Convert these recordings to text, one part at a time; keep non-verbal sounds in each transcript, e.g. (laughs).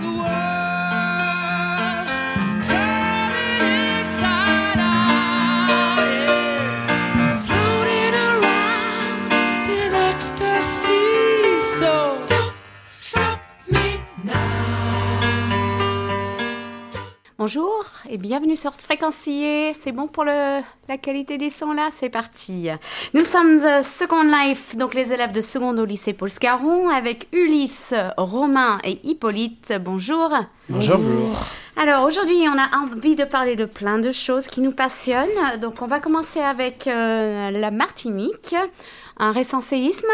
the world. Bonjour et bienvenue sur Fréquencier. C'est bon pour le, la qualité des sons là? C'est parti. Nous sommes euh, Second Life, donc les élèves de seconde au lycée Paul Scarron avec Ulysse, Romain et Hippolyte. Bonjour. Bonjour, bonjour. Alors aujourd'hui, on a envie de parler de plein de choses qui nous passionnent. Donc on va commencer avec euh, la Martinique, un récent séisme.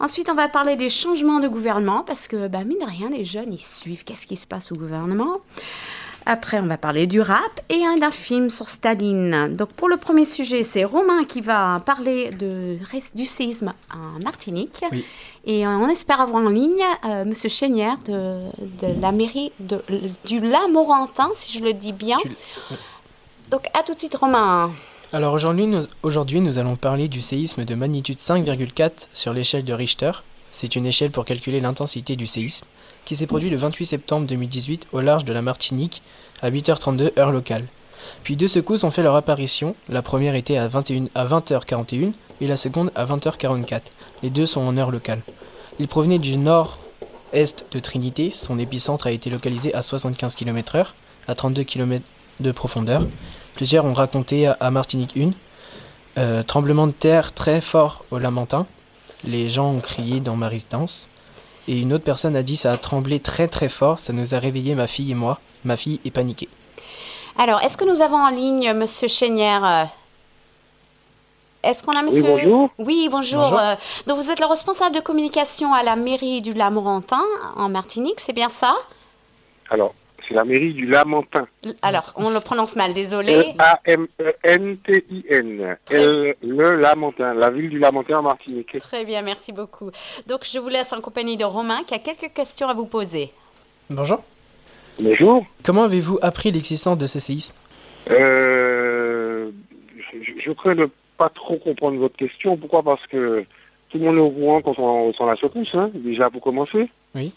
Ensuite, on va parler des changements de gouvernement parce que, bah, mine de rien, les jeunes, ils suivent qu'est-ce qui se passe au gouvernement? Après, on va parler du rap et un d'un film sur Staline. Donc, pour le premier sujet, c'est Romain qui va parler de, du séisme en Martinique. Oui. Et euh, on espère avoir en ligne euh, Monsieur Chénière de, de la mairie de, du Lamorantin, si je le dis bien. Donc, à tout de suite, Romain. Alors aujourd'hui nous, aujourd'hui, nous allons parler du séisme de magnitude 5,4 sur l'échelle de Richter. C'est une échelle pour calculer l'intensité du séisme, qui s'est produit le 28 septembre 2018 au large de la Martinique, à 8h32 heure locale. Puis deux secousses ont fait leur apparition, la première était à, 21, à 20h41 et la seconde à 20h44. Les deux sont en heure locale. Ils provenaient du nord-est de Trinité, son épicentre a été localisé à 75 km/h, à 32 km de profondeur. Plusieurs ont raconté à- Martinique 1 euh, tremblement de terre très fort au Lamentin. Les gens ont crié dans ma résidence. Et une autre personne a dit ça a tremblé très très fort, ça nous a réveillé ma fille et moi. Ma fille est paniquée. Alors, est-ce que nous avons en ligne Monsieur Chénière euh, Est-ce qu'on a Monsieur bonjour. Oui, bonjour. Bonjour. Euh, donc, vous êtes le responsable de communication à la mairie du Lamorantin, en Martinique, c'est bien ça? Alors, c'est la mairie du Lamentin. Alors, on le prononce mal, Euh, désolé. L-A-M-E-N-T-I-N. L- Le Lamentin, la ville du Lamentin en Martinique. Très bien, merci beaucoup. Donc, je vous laisse en compagnie de Romain qui a quelques questions à vous poser. Bonjour. Bonjour. Comment avez-vous appris l'existence de ce séisme? Euh, je, je crains de pas trop comprendre votre question. Pourquoi? Parce que tout le monde est au courant quand on ressent la secousse, hein, déjà pour commencer. Euh,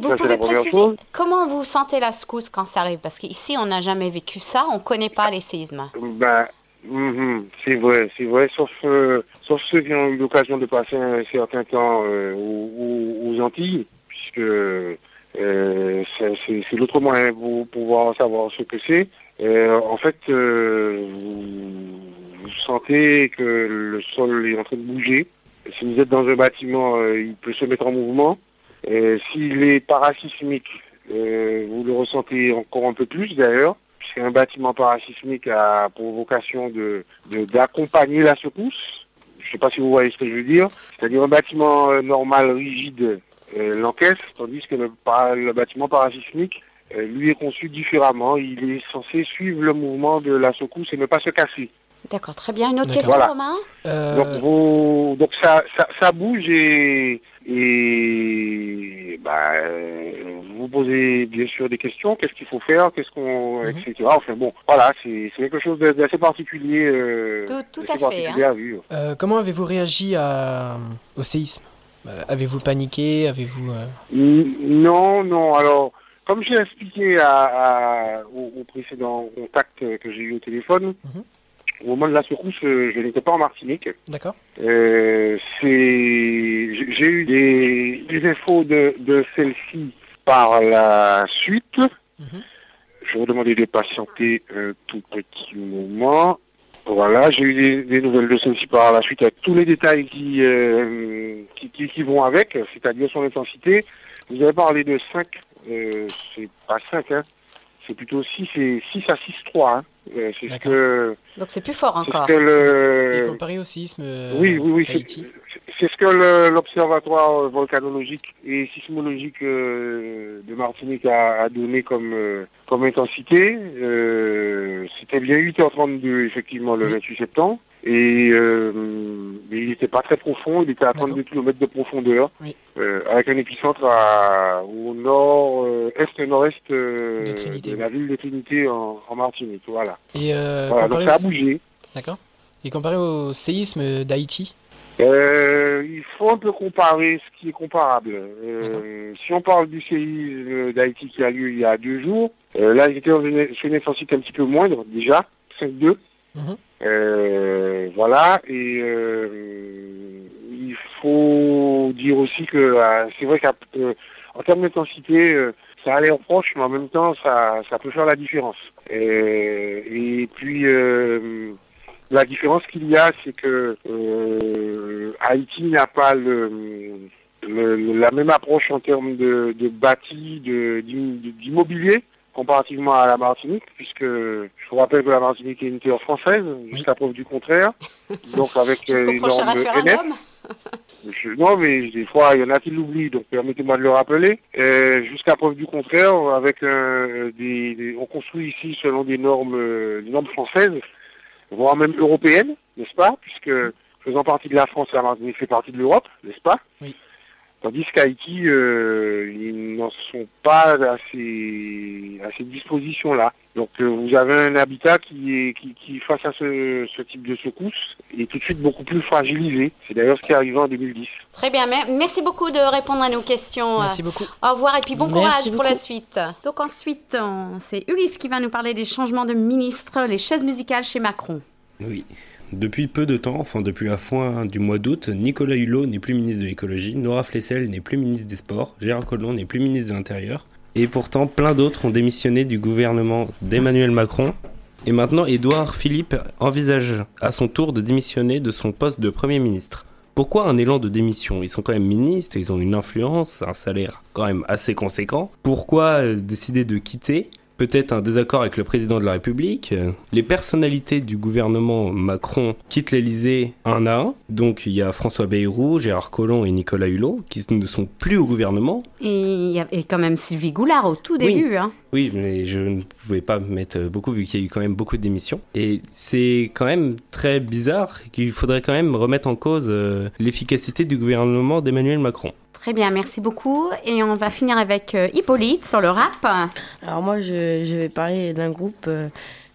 Vous Ça, pouvez préciser chose. comment vous sentez la secousse quand ça arrive? Parce qu'ici, on n'a jamais vécu ça, on ne connaît pas les séismes. Ben, mhm, c'est vrai, c'est vrai, sauf, euh, sauf ceux qui ont eu l'occasion de passer un certain temps euh, aux, Antilles, puisque euh, c'est c'est- c'est l'autre moyen pour pouvoir savoir ce que c'est. En fait, vous, vous sentez que le sol est en train de bouger. Si vous êtes dans un bâtiment, il peut se mettre en mouvement. Euh, S'il est parasismique, euh, vous le ressentez encore un peu plus d'ailleurs puisqu'un bâtiment parasismique a pour vocation de de- d'accompagner la secousse. Je ne sais pas si vous voyez ce que je veux dire. C'est-à-dire un bâtiment euh, normal, rigide, euh, l'encaisse, tandis que le, le bâtiment parasismique, euh, lui, est conçu différemment. Il est censé suivre le mouvement de la secousse et ne pas se casser. D'accord, très bien. Une autre question, Voilà. Romain? Euh, Donc, vous, donc ça, ça, ça bouge et, et bah, euh, vous posez bien sûr des questions. Qu'est-ce qu'il faut faire? Qu'est-ce qu'on, Mhm. etc. Enfin bon, voilà, c'est quelque chose d'assez particulier. euh, Tout- à fait, à vivre. euh, comment avez-vous réagi à, au séisme? Euh, Avez-vous paniqué? Avez-vous euh, Non, non. Alors, comme j'ai expliqué à, à- au, au précédent contact que j'ai eu au téléphone, Mhm. Au moment de la secousse, euh, je n'étais pas en Martinique. D'accord Euh, c'est, j'ai eu des, des infos de, de celle-ci par la suite. Mhm. Je vous demandais de patienter un tout petit moment. Voilà, j'ai eu des, des nouvelles de celle-ci par la suite avec tous les détails qui, euh, qui, qui- qui vont avec, c'est-à-dire son intensité. Vous avez parlé de 5, euh, c'est pas 5, hein, c'est plutôt 6 et 6 à 6,3. Hein. Euh, c'est ce que, Donc, c'est plus fort c'est ce encore. que Et le, comparé au séisme euh, oui, oui, oui. c'est- ce que le- l'Observatoire euh, volcanologique et sismologique de Martinique a, a donné comme, comme intensité. Euh, C'était bien 8h32, effectivement, le Oui. 28 septembre. Et euh, il n'était pas très profond, il était à 32 km de profondeur, Oui. euh, avec un épicentre à, au nord, euh, est nord-est euh, De la ville de Trinité en, en Martinique. Voilà. Et euh, voilà donc ça a bougé. D'accord. Et comparé au séisme d'Haïti Euh, il faut un peu comparer ce qui est comparable. Si on parle du séisme d'Haïti qui a lieu il y a deux jours, là j'étais sur une intensité un petit peu moindre déjà, 5-2. Mhm. Euh, voilà, et euh, il faut dire aussi que euh, c'est vrai qu'en termes d'intensité, ça a l'air proche, mais en même temps ça, ça peut faire la différence. Et, puis la différence qu'il y a, c'est que Haïti n'a pas le, la même approche en termes de, de bâti, d'immobilier, comparativement à la Martinique, puisque je vous rappelle que la Martinique est une terre française, jusqu'à preuve du contraire. (laughs) Donc avec euh, prochain normes NF. Je- non, mais des fois, il y en a qui l'oublient, donc permettez-moi de le rappeler. Euh, Jusqu'à preuve du contraire, avec euh, des, des- on construit ici selon des normes, euh, des normes françaises, voire même européennes, n'est-ce pas? Puisque faisant partie de la France, la Martinique fait partie de l'Europe, n'est-ce pas? Oui. Tandis qu'Haïti, euh, ils n'en sont pas à ces, à ces dispositions-là. Donc euh, vous avez un habitat qui est qui, qui face à ce, ce type de secousse est tout de suite beaucoup plus fragilisé. C'est d'ailleurs ce qui est arrivé en 2010. Très bien, mer- merci beaucoup de répondre à nos questions. Merci beaucoup. Au revoir et puis bon Merci courage pour la suite. Donc ensuite, c'est Ulysse qui va nous parler des changements de ministre, les chaises musicales chez Macron. Oui. Depuis peu de temps, enfin depuis la fin du mois d'août, Nicolas Hulot n'est plus ministre de l'écologie, Nora Flessel n'est plus ministre des Sports, Gérard Collomb n'est plus ministre de l'Intérieur, et pourtant plein d'autres ont démissionné du gouvernement d'Emmanuel Macron. Et maintenant, Édouard Philippe envisage à son tour de démissionner de son poste de Premier ministre. Pourquoi un élan de démission? Ils sont quand même ministres, ils ont une influence, un salaire quand même assez conséquent. Pourquoi décider de quitter? Peut-être un désaccord avec le président de la République. Les personnalités du gouvernement Macron quittent l'Elysée un à un. Donc il y a François Bayrou, Gérard Collomb et Nicolas Hulot qui ne sont plus au gouvernement. Et il y avait quand même Sylvie Goulard au tout Oui. début. hein. Oui, mais je ne pouvais pas mettre beaucoup vu qu'il y a eu quand même beaucoup démissions. Et c'est quand même très bizarre qu'il faudrait quand même remettre en cause euh, l'efficacité du gouvernement d'Emmanuel Macron. Très bien, merci beaucoup. Et on va finir avec euh, Hippolyte sur le rap. Alors moi, je, vais parler d'un groupe euh,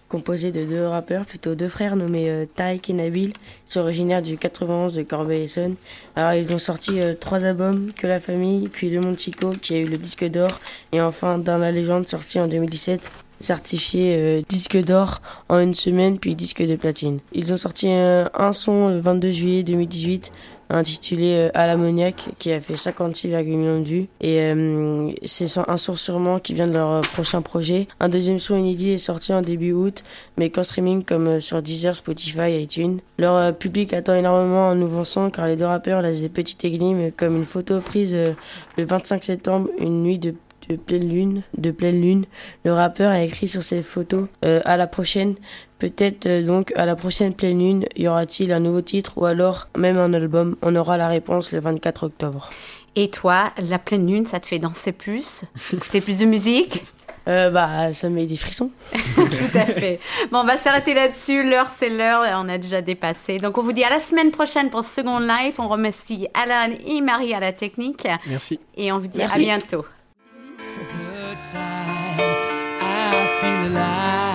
composé de deux rappeurs, plutôt deux frères nommés euh, Taïk et Nabil. Ils sont originaires du 91 de Corbeil-Essonne. Alors ils ont sorti euh, trois albums, Que la famille, puis Le Monde Chico, qui a eu le disque d'or, et enfin Dans la légende, sorti en 2017 certifié disque d'or en une semaine puis disque de platine. Ils ont sorti un son le 22 juillet 2018 intitulé euh, À qui a fait 56,1 millions de vues et euh, c'est un son sûrement qui vient de leur euh, prochain projet. Un deuxième son inédit est sorti en début août mais qu'en streaming comme sur Deezer, Spotify, iTunes. Leur public attend énormément un nouveau son car les deux rappeurs laissent des petites églimes comme une photo prise le 25 septembre, une nuit de de pleine lune, de pleine lune. Le rappeur a écrit sur cette photo euh, à la prochaine. Peut-être euh, donc à la prochaine pleine lune, y aura-t-il un nouveau titre ou alors même un album? On aura la réponse le 24 octobre. Et toi, la pleine lune, ça te fait danser plus, écouter plus de musique? (laughs) Euh, bah, ça me met des frissons. (laughs) Tout à fait. Bon, on va s'arrêter là-dessus. L'heure, c'est l'heure. et On a déjà dépassé. Donc, on vous dit à la semaine prochaine pour Second Life. On remercie Alan et Marie à la technique. Merci. Et on vous dit Merci. à bientôt. Time. I feel alive.